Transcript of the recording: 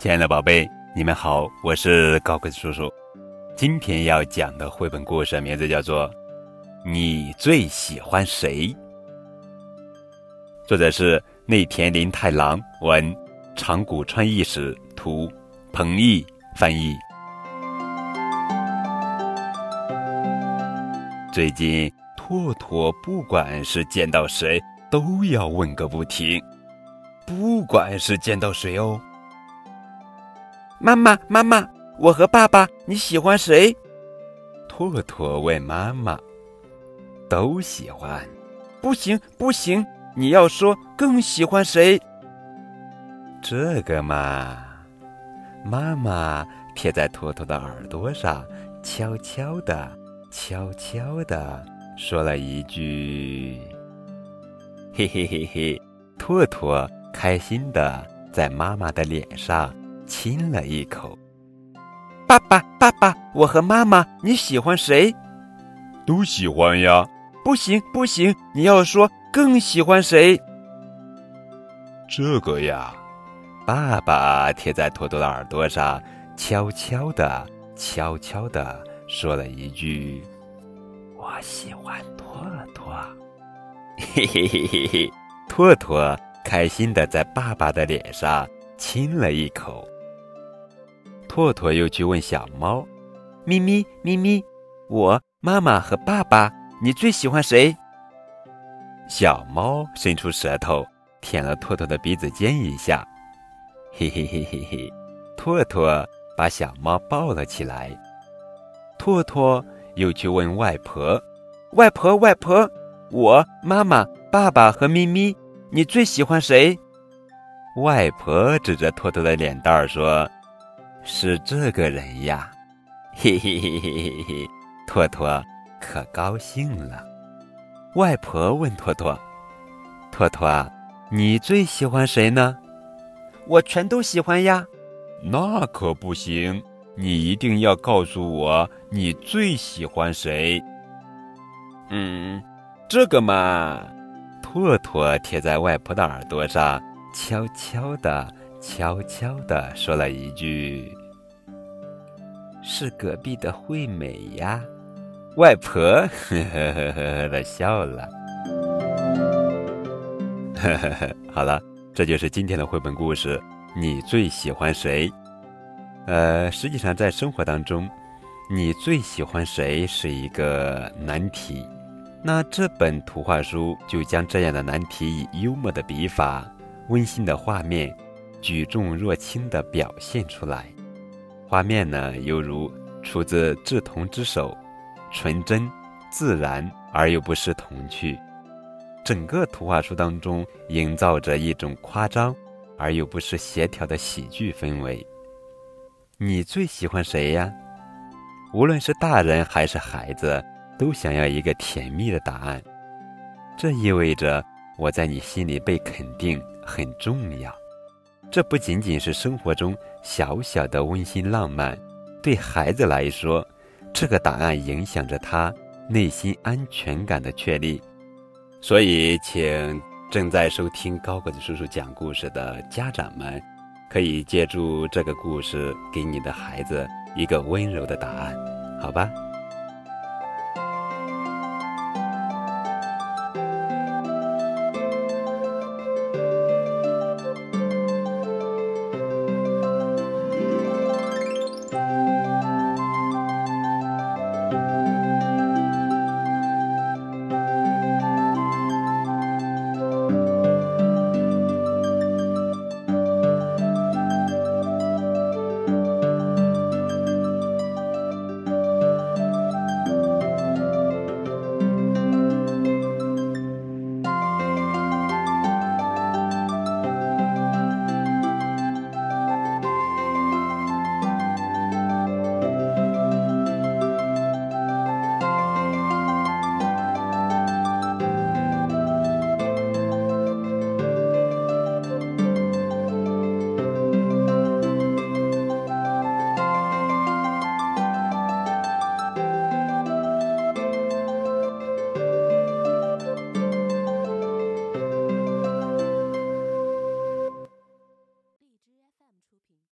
亲爱的宝贝，你们好，我是高贵叔叔。今天要讲的绘本故事名字叫做《你最喜欢谁》，作者是内田林太郎，文长谷川义史，图彭毅翻译。最近，拓拓不管是见到谁，都要问个不停，不管是见到谁哦。妈妈，妈妈，我和爸爸，你喜欢谁？拓拓问妈妈。都喜欢。不行，不行，你要说更喜欢谁？这个嘛，妈妈贴在托托的耳朵上，悄悄的、悄悄的说了一句：“嘿嘿嘿嘿。”托托开心的在妈妈的脸上。亲了一口。爸爸，爸爸，我和妈妈，你喜欢谁？都喜欢呀。不行，不行，你要说更喜欢谁？这个呀，爸爸贴在托托的耳朵上，悄悄的、悄悄的说了一句：“我喜欢托托。”嘿嘿嘿嘿嘿，托托开心的在爸爸的脸上亲了一口。托托又去问小猫：“咪咪咪咪，我妈妈和爸爸，你最喜欢谁？”小猫伸出舌头舔了托托的鼻子尖一下，嘿嘿嘿嘿嘿。托托把小猫抱了起来。托托又去问外婆：“外婆外婆，我妈妈、爸爸和咪咪，你最喜欢谁？”外婆指着托托的脸蛋儿说。是这个人呀，嘿嘿嘿嘿嘿嘿，托托可高兴了。外婆问托托：“托托，你最喜欢谁呢？”“我全都喜欢呀。”“那可不行，你一定要告诉我你最喜欢谁。”“嗯，这个嘛。”拓拓贴在外婆的耳朵上，悄悄的。悄悄的说了一句：“是隔壁的惠美呀。”外婆呵呵呵呵的笑了。呵呵呵，好了，这就是今天的绘本故事。你最喜欢谁？呃，实际上在生活当中，你最喜欢谁是一个难题。那这本图画书就将这样的难题以幽默的笔法、温馨的画面。举重若轻地表现出来，画面呢犹如出自稚童之手，纯真自然而又不失童趣。整个图画书当中营造着一种夸张而又不失协调的喜剧氛围。你最喜欢谁呀？无论是大人还是孩子，都想要一个甜蜜的答案。这意味着我在你心里被肯定很重要。这不仅仅是生活中小小的温馨浪漫，对孩子来说，这个答案影响着他内心安全感的确立。所以，请正在收听高个子叔叔讲故事的家长们，可以借助这个故事，给你的孩子一个温柔的答案，好吧？